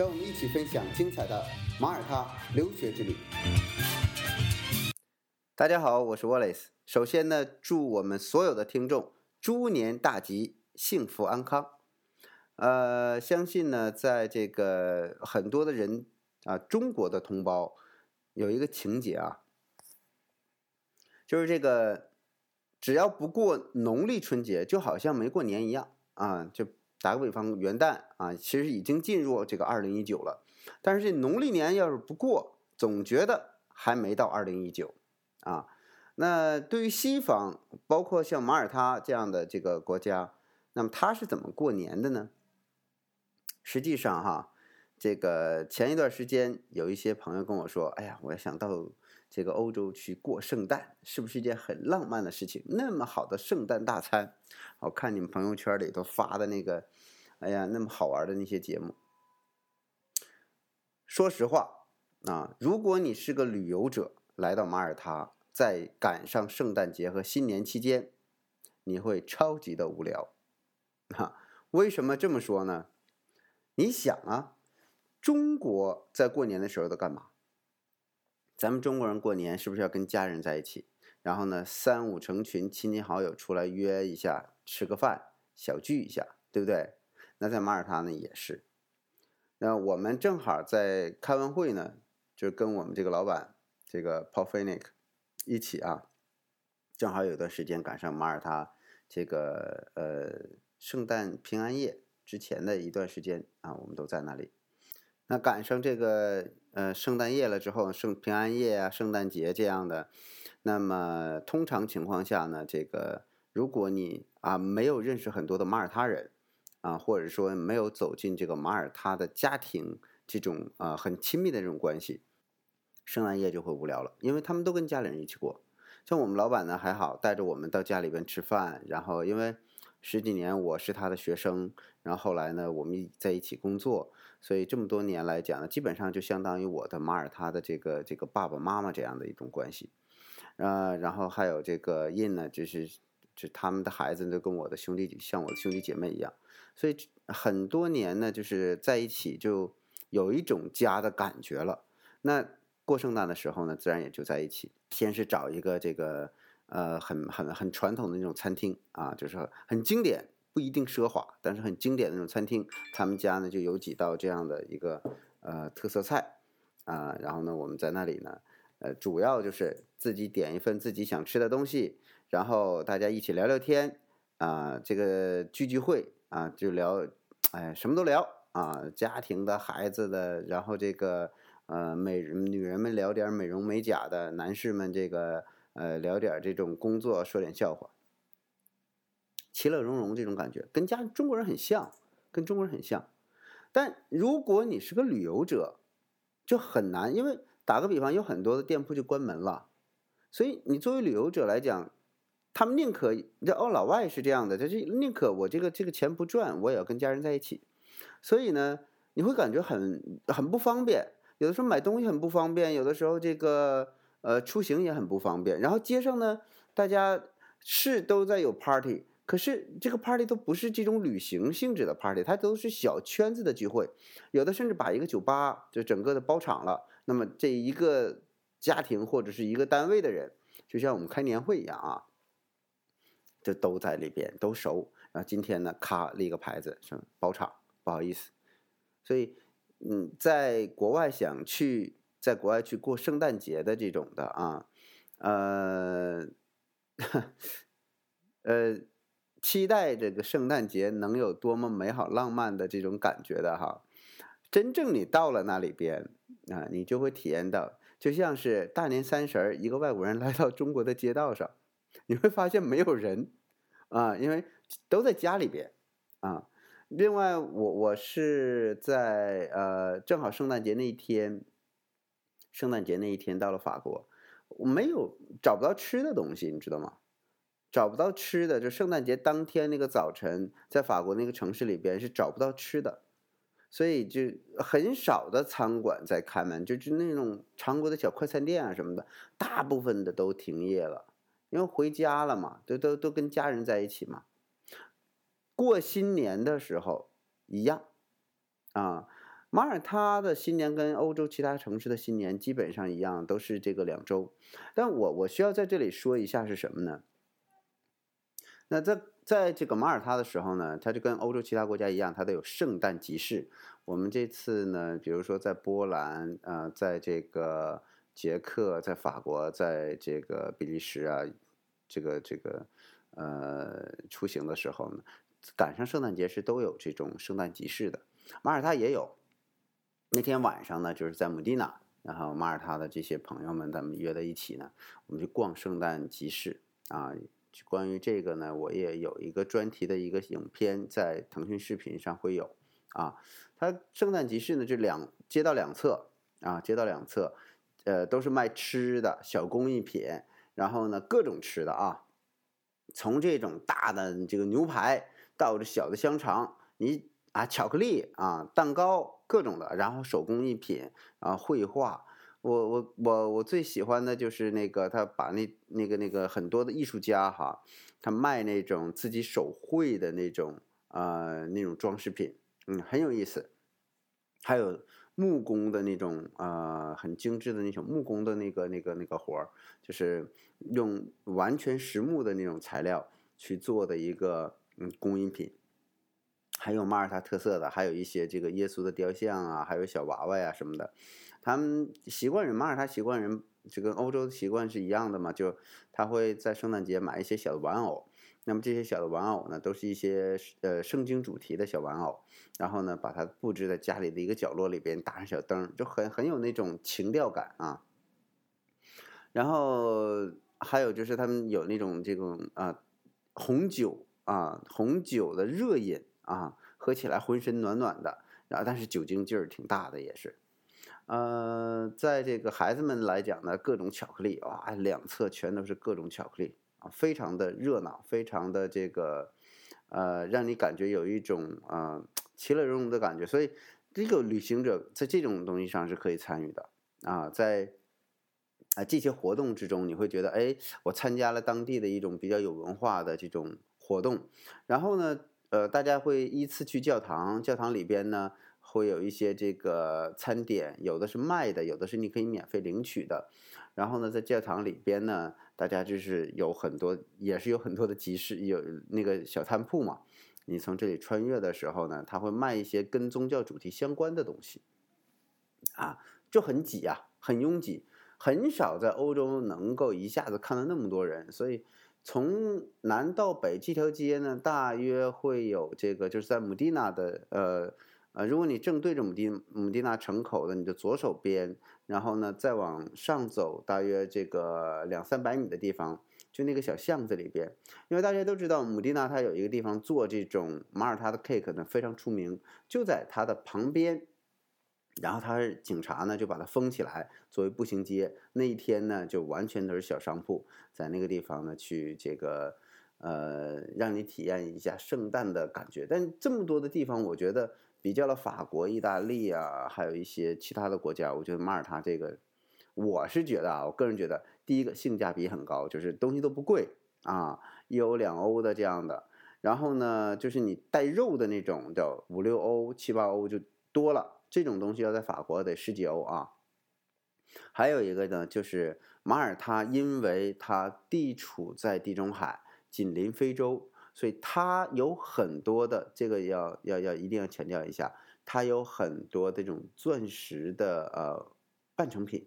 让我们一起分享精彩的马耳他留学之旅。大家好，我是 Wallace。首先呢，祝我们所有的听众猪年大吉，幸福安康。呃，相信呢，在这个很多的人啊，中国的同胞有一个情节啊，就是这个。只要不过农历春节，就好像没过年一样啊！就打个比方，元旦啊，其实已经进入这个二零一九了，但是这农历年要是不过，总觉得还没到二零一九啊。那对于西方，包括像马耳他这样的这个国家，那么他是怎么过年的呢？实际上哈，这个前一段时间有一些朋友跟我说：“哎呀，我要想到。”这个欧洲去过圣诞，是不是一件很浪漫的事情？那么好的圣诞大餐，我看你们朋友圈里头发的那个，哎呀，那么好玩的那些节目。说实话啊，如果你是个旅游者来到马耳他，在赶上圣诞节和新年期间，你会超级的无聊。哈，为什么这么说呢？你想啊，中国在过年的时候都干嘛？咱们中国人过年是不是要跟家人在一起？然后呢，三五成群亲戚好友出来约一下，吃个饭，小聚一下，对不对？那在马耳他呢也是。那我们正好在开完会呢，就跟我们这个老板这个 Paul f e n i c 一起啊，正好有段时间赶上马耳他这个呃圣诞平安夜之前的一段时间啊，我们都在那里。那赶上这个呃圣诞夜了之后，圣平安夜啊，圣诞节这样的，那么通常情况下呢，这个如果你啊没有认识很多的马耳他人啊，或者说没有走进这个马耳他的家庭这种啊很亲密的这种关系，圣诞夜就会无聊了，因为他们都跟家里人一起过。像我们老板呢还好，带着我们到家里边吃饭，然后因为。十几年我是他的学生，然后后来呢，我们在一起工作，所以这么多年来讲呢，基本上就相当于我的马耳他的这个这个爸爸妈妈这样的一种关系，呃，然后还有这个印呢，就是就他们的孩子都跟我的兄弟像我的兄弟姐妹一样，所以很多年呢，就是在一起就有一种家的感觉了。那过圣诞的时候呢，自然也就在一起，先是找一个这个。呃，很很很传统的那种餐厅啊，就是很经典，不一定奢华，但是很经典的那种餐厅。他们家呢就有几道这样的一个呃特色菜啊，然后呢我们在那里呢，呃，主要就是自己点一份自己想吃的东西，然后大家一起聊聊天啊，这个聚聚会啊，就聊，哎，什么都聊啊，家庭的、孩子的，然后这个呃美女人们聊点美容美甲的，男士们这个。呃，聊点这种工作，说点笑话，其乐融融这种感觉，跟家中国人很像，跟中国人很像。但如果你是个旅游者，就很难，因为打个比方，有很多的店铺就关门了，所以你作为旅游者来讲，他们宁可这哦，老外是这样的，他就宁可我这个这个钱不赚，我也要跟家人在一起。所以呢，你会感觉很很不方便，有的时候买东西很不方便，有的时候这个。呃，出行也很不方便。然后街上呢，大家是都在有 party，可是这个 party 都不是这种旅行性质的 party，它都是小圈子的聚会。有的甚至把一个酒吧就整个的包场了。那么这一个家庭或者是一个单位的人，就像我们开年会一样啊，就都在里边都熟。然后今天呢，咔立个牌子，说包场，不好意思。所以，嗯，在国外想去。在国外去过圣诞节的这种的啊，呃，呃，期待这个圣诞节能有多么美好浪漫的这种感觉的哈，真正你到了那里边啊，你就会体验到，就像是大年三十儿，一个外国人来到中国的街道上，你会发现没有人啊，因为都在家里边啊。另外，我我是在呃，正好圣诞节那一天。圣诞节那一天到了法国，我没有找不到吃的东西，你知道吗？找不到吃的，就圣诞节当天那个早晨，在法国那个城市里边是找不到吃的，所以就很少的餐馆在开门，就就那种常规的小快餐店啊什么的，大部分的都停业了，因为回家了嘛，都都都跟家人在一起嘛。过新年的时候一样，啊，马耳他的新年跟欧洲其他城市的新年基本上一样，都是这个两周。但我我需要在这里说一下是什么呢？那在在这个马耳他的时候呢，它就跟欧洲其他国家一样，它都有圣诞集市。我们这次呢，比如说在波兰，呃，在这个捷克，在法国，在这个比利时啊，这个这个呃出行的时候呢，赶上圣诞节是都有这种圣诞集市的。马耳他也有。那天晚上呢，就是在姆蒂娜，然后马耳他的这些朋友们，咱们约在一起呢，我们去逛圣诞集市啊。关于这个呢，我也有一个专题的一个影片，在腾讯视频上会有啊。它圣诞集市呢，就两街道两侧啊，街道两侧，呃，都是卖吃的小工艺品，然后呢，各种吃的啊，从这种大的这个牛排到这小的香肠，你啊，巧克力啊，蛋糕各种的，然后手工艺品啊，绘画。我我我我最喜欢的就是那个他把那那个那个很多的艺术家哈，他卖那种自己手绘的那种呃那种装饰品，嗯，很有意思。还有木工的那种呃很精致的那种木工的那个那个那个活儿，就是用完全实木的那种材料去做的一个嗯工艺品。还有马耳他特色的，还有一些这个耶稣的雕像啊，还有小娃娃呀什么的。他们习惯人马耳他习惯人就跟欧洲的习惯是一样的嘛，就他会在圣诞节买一些小的玩偶。那么这些小的玩偶呢，都是一些呃圣经主题的小玩偶，然后呢把它布置在家里的一个角落里边，打上小灯，就很很有那种情调感啊。然后还有就是他们有那种这种啊红酒啊红酒的热饮。啊，喝起来浑身暖暖的，然后但是酒精劲儿挺大的，也是。呃，在这个孩子们来讲呢，各种巧克力哇，两侧全都是各种巧克力啊，非常的热闹，非常的这个呃，让你感觉有一种啊其乐融融的感觉。所以这个旅行者在这种东西上是可以参与的啊，在啊这些活动之中，你会觉得哎，我参加了当地的一种比较有文化的这种活动，然后呢。呃，大家会依次去教堂，教堂里边呢会有一些这个餐点，有的是卖的，有的是你可以免费领取的。然后呢，在教堂里边呢，大家就是有很多，也是有很多的集市，有那个小摊铺嘛。你从这里穿越的时候呢，他会卖一些跟宗教主题相关的东西，啊，就很挤啊，很拥挤，很少在欧洲能够一下子看到那么多人，所以。从南到北这条街呢，大约会有这个，就是在姆蒂娜的，呃呃，如果你正对着姆蒂姆蒂娜城口的你的左手边，然后呢再往上走，大约这个两三百米的地方，就那个小巷子里边，因为大家都知道姆蒂娜它有一个地方做这种马耳他的 cake 呢非常出名，就在它的旁边。然后他警察呢就把它封起来，作为步行街。那一天呢就完全都是小商铺，在那个地方呢去这个，呃，让你体验一下圣诞的感觉。但这么多的地方，我觉得比较了法国、意大利啊，还有一些其他的国家，我觉得马耳他这个，我是觉得啊，我个人觉得，第一个性价比很高，就是东西都不贵啊，一欧两欧的这样的。然后呢，就是你带肉的那种，叫五六欧、七八欧就多了。这种东西要在法国得十几欧啊，还有一个呢，就是马耳他，因为它地处在地中海，紧邻非洲，所以它有很多的这个要要要一定要强调一下，它有很多这种钻石的呃半成品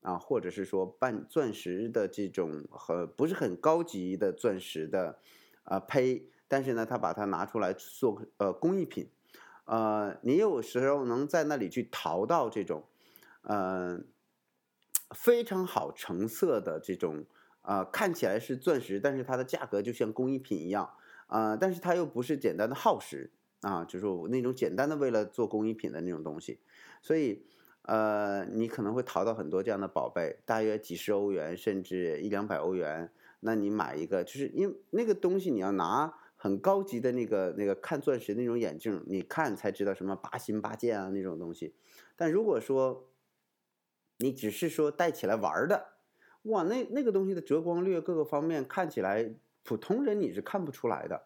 啊，或者是说半钻石的这种和不是很高级的钻石的啊胚，但是呢，它把它拿出来做呃工艺品。呃，你有时候能在那里去淘到这种，呃，非常好成色的这种，呃，看起来是钻石，但是它的价格就像工艺品一样，啊，但是它又不是简单的耗时啊，就是那种简单的为了做工艺品的那种东西，所以，呃，你可能会淘到很多这样的宝贝，大约几十欧元，甚至一两百欧元。那你买一个，就是因为那个东西你要拿很高级的那个那个看钻石那种眼镜，你看才知道什么八心八箭啊那种东西。但如果说你只是说戴起来玩的，哇，那那个东西的折光率各个方面看起来普通人你是看不出来的，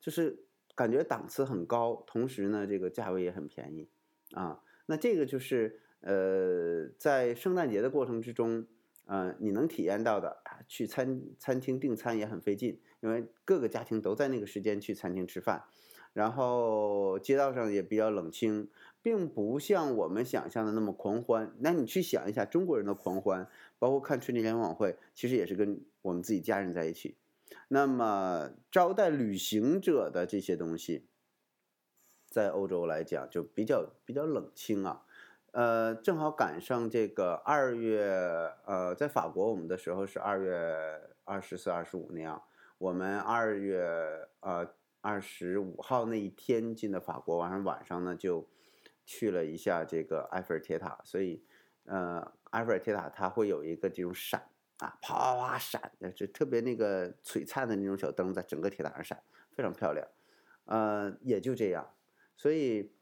就是感觉档次很高，同时呢这个价位也很便宜啊。那这个就是。呃，在圣诞节的过程之中，呃，你能体验到的，去餐餐厅订餐也很费劲，因为各个家庭都在那个时间去餐厅吃饭，然后街道上也比较冷清，并不像我们想象的那么狂欢。那你去想一下中国人的狂欢，包括看春节联欢晚会，其实也是跟我们自己家人在一起。那么招待旅行者的这些东西，在欧洲来讲就比较比较冷清啊。呃，正好赶上这个二月，呃，在法国我们的时候是二月二十四、二十五那样。我们二月呃二十五号那一天进的法国，晚上晚上呢就去了一下这个埃菲尔铁塔。所以，呃，埃菲尔铁塔它会有一个这种闪啊，啪啪啪闪，就特别那个璀璨的那种小灯在整个铁塔上闪，非常漂亮。呃，也就这样，所以。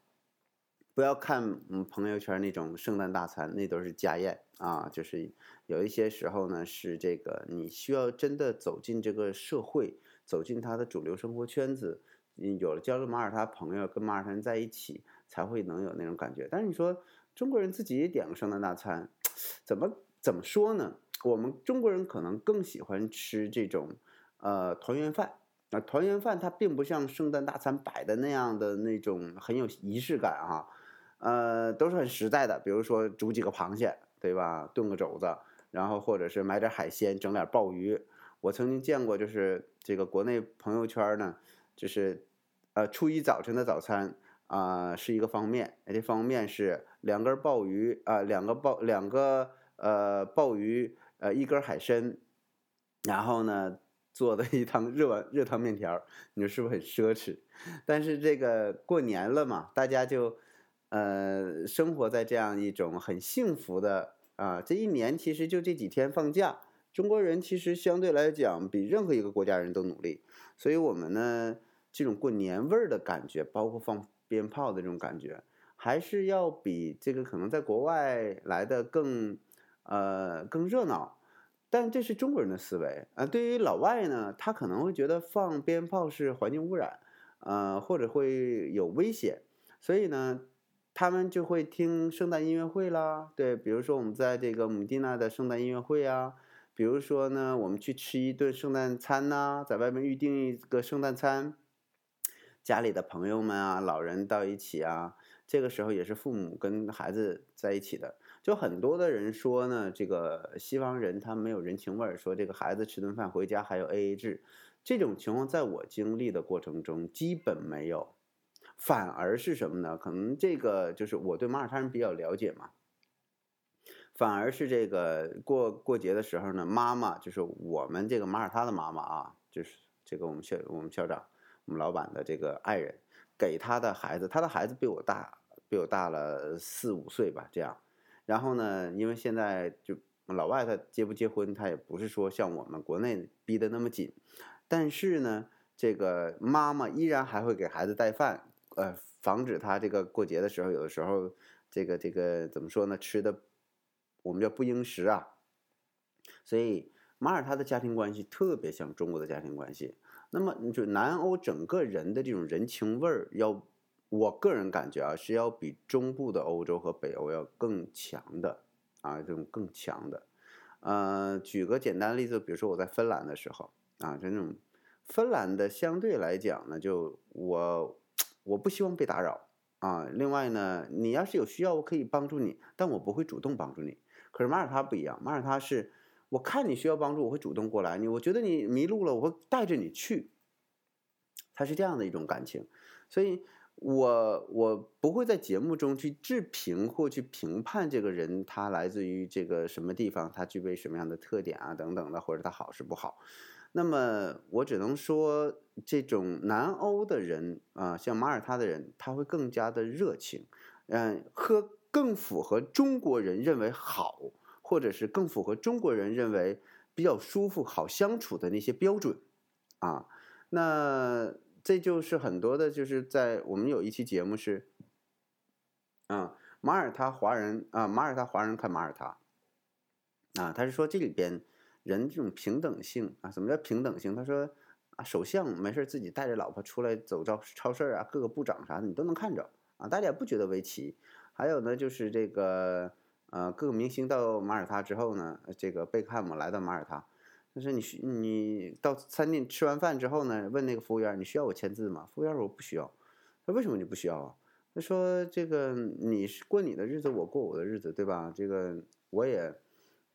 不要看嗯朋友圈那种圣诞大餐，那都是家宴啊。就是有一些时候呢，是这个你需要真的走进这个社会，走进他的主流生活圈子，有了交了马耳他朋友，跟马耳他人在一起，才会能有那种感觉。但是你说中国人自己也点个圣诞大餐，怎么怎么说呢？我们中国人可能更喜欢吃这种呃团圆饭。那团圆饭它并不像圣诞大餐摆的那样的那种很有仪式感啊。呃，都是很实在的，比如说煮几个螃蟹，对吧？炖个肘子，然后或者是买点海鲜，整点鲍鱼。我曾经见过，就是这个国内朋友圈呢，就是呃初一早晨的早餐啊是一个方面，这方面是两根鲍鱼啊，两个鲍两个呃鲍鱼呃一根海参，然后呢做的一汤热碗热汤面条，你说是不是很奢侈？但是这个过年了嘛，大家就。呃，生活在这样一种很幸福的啊，这一年其实就这几天放假。中国人其实相对来讲比任何一个国家人都努力，所以我们呢，这种过年味儿的感觉，包括放鞭炮的这种感觉，还是要比这个可能在国外来的更呃更热闹。但这是中国人的思维啊，对于老外呢，他可能会觉得放鞭炮是环境污染，呃，或者会有危险，所以呢。他们就会听圣诞音乐会啦，对，比如说我们在这个姆蒂娜的圣诞音乐会啊，比如说呢，我们去吃一顿圣诞餐呐，在外面预定一个圣诞餐，家里的朋友们啊，老人到一起啊，这个时候也是父母跟孩子在一起的，就很多的人说呢，这个西方人他没有人情味儿，说这个孩子吃顿饭回家还有 A A 制，这种情况在我经历的过程中基本没有。反而是什么呢？可能这个就是我对马耳他人比较了解嘛。反而是这个过过节的时候呢，妈妈就是我们这个马耳他的妈妈啊，就是这个我们校我们校长我们老板的这个爱人，给他的孩子，他的孩子比我大，比我大了四五岁吧，这样。然后呢，因为现在就老外他结不结婚，他也不是说像我们国内逼得那么紧，但是呢，这个妈妈依然还会给孩子带饭。呃，防止他这个过节的时候，有的时候这个这个怎么说呢？吃的我们叫不应食啊。所以马耳他的家庭关系特别像中国的家庭关系。那么就南欧整个人的这种人情味儿，要我个人感觉啊，是要比中部的欧洲和北欧要更强的啊，这种更强的。呃，举个简单例子，比如说我在芬兰的时候啊，这种芬兰的相对来讲呢，就我。我不希望被打扰啊！另外呢，你要是有需要，我可以帮助你，但我不会主动帮助你。可是马耳他不一样，马耳他是我看你需要帮助，我会主动过来。你我觉得你迷路了，我会带着你去。他是这样的一种感情，所以我我不会在节目中去置评或去评判这个人，他来自于这个什么地方，他具备什么样的特点啊等等的，或者他好是不好。那么我只能说，这种南欧的人啊，像马耳他的人，他会更加的热情，嗯，和更符合中国人认为好，或者是更符合中国人认为比较舒服、好相处的那些标准啊。那这就是很多的，就是在我们有一期节目是，啊，马耳他华人啊，马耳他华人看马耳他，啊，他是说这里边人这种平等性啊，什么叫平等性？他说啊，首相没事自己带着老婆出来走到超市啊，各个部长啥的你都能看着啊，大家也不觉得为奇。还有呢，就是这个呃，各个明星到马耳他之后呢，这个贝克汉姆来到马耳他。他说：“你需你到餐厅吃完饭之后呢，问那个服务员，你需要我签字吗？服务员说我不需要。他说为什么你不需要啊？他说这个你是过你的日子，我过我的日子，对吧？这个我也，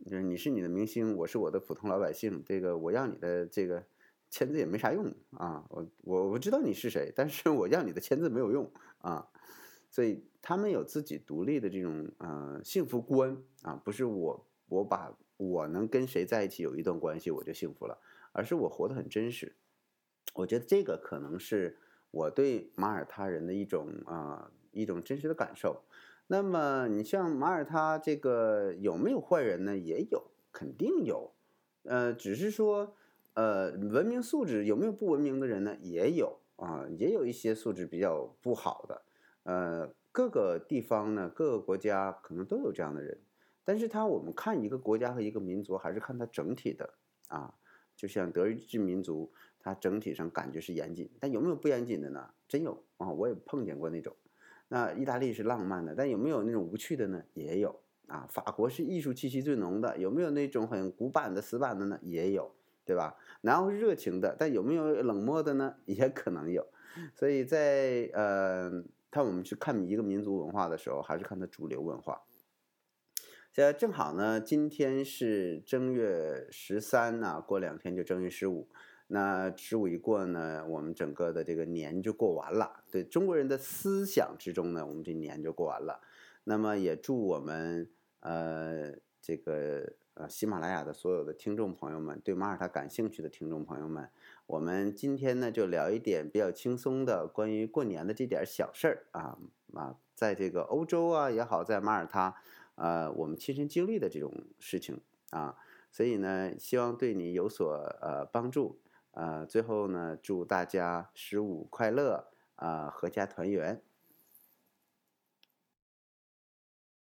就是你是你的明星，我是我的普通老百姓，这个我要你的这个签字也没啥用啊。我我我知道你是谁，但是我要你的签字没有用啊。所以他们有自己独立的这种呃幸福观啊，不是我我把。”我能跟谁在一起有一段关系，我就幸福了，而是我活得很真实。我觉得这个可能是我对马耳他人的一种啊一种真实的感受。那么你像马耳他这个有没有坏人呢？也有，肯定有。呃，只是说呃文明素质有没有不文明的人呢？也有啊，也有一些素质比较不好的。呃，各个地方呢，各个国家可能都有这样的人。但是他，我们看一个国家和一个民族，还是看它整体的啊。就像德意志民族，它整体上感觉是严谨，但有没有不严谨的呢？真有啊，我也碰见过那种。那意大利是浪漫的，但有没有那种无趣的呢？也有啊。法国是艺术气息最浓的，有没有那种很古板的、死板的呢？也有，对吧？然后是热情的，但有没有冷漠的呢？也可能有。所以在呃，看我们去看一个民族文化的时候，还是看它主流文化。呃，正好呢，今天是正月十三呢，过两天就正月十五。那十五一过呢，我们整个的这个年就过完了。对中国人的思想之中呢，我们这年就过完了。那么也祝我们呃这个呃喜马拉雅的所有的听众朋友们，对马耳他感兴趣的听众朋友们，我们今天呢就聊一点比较轻松的关于过年的这点小事儿啊啊，在这个欧洲啊也好，在马耳他。呃，我们亲身经历的这种事情啊，所以呢，希望对你有所呃帮助。呃，最后呢，祝大家十五快乐啊，阖家团圆。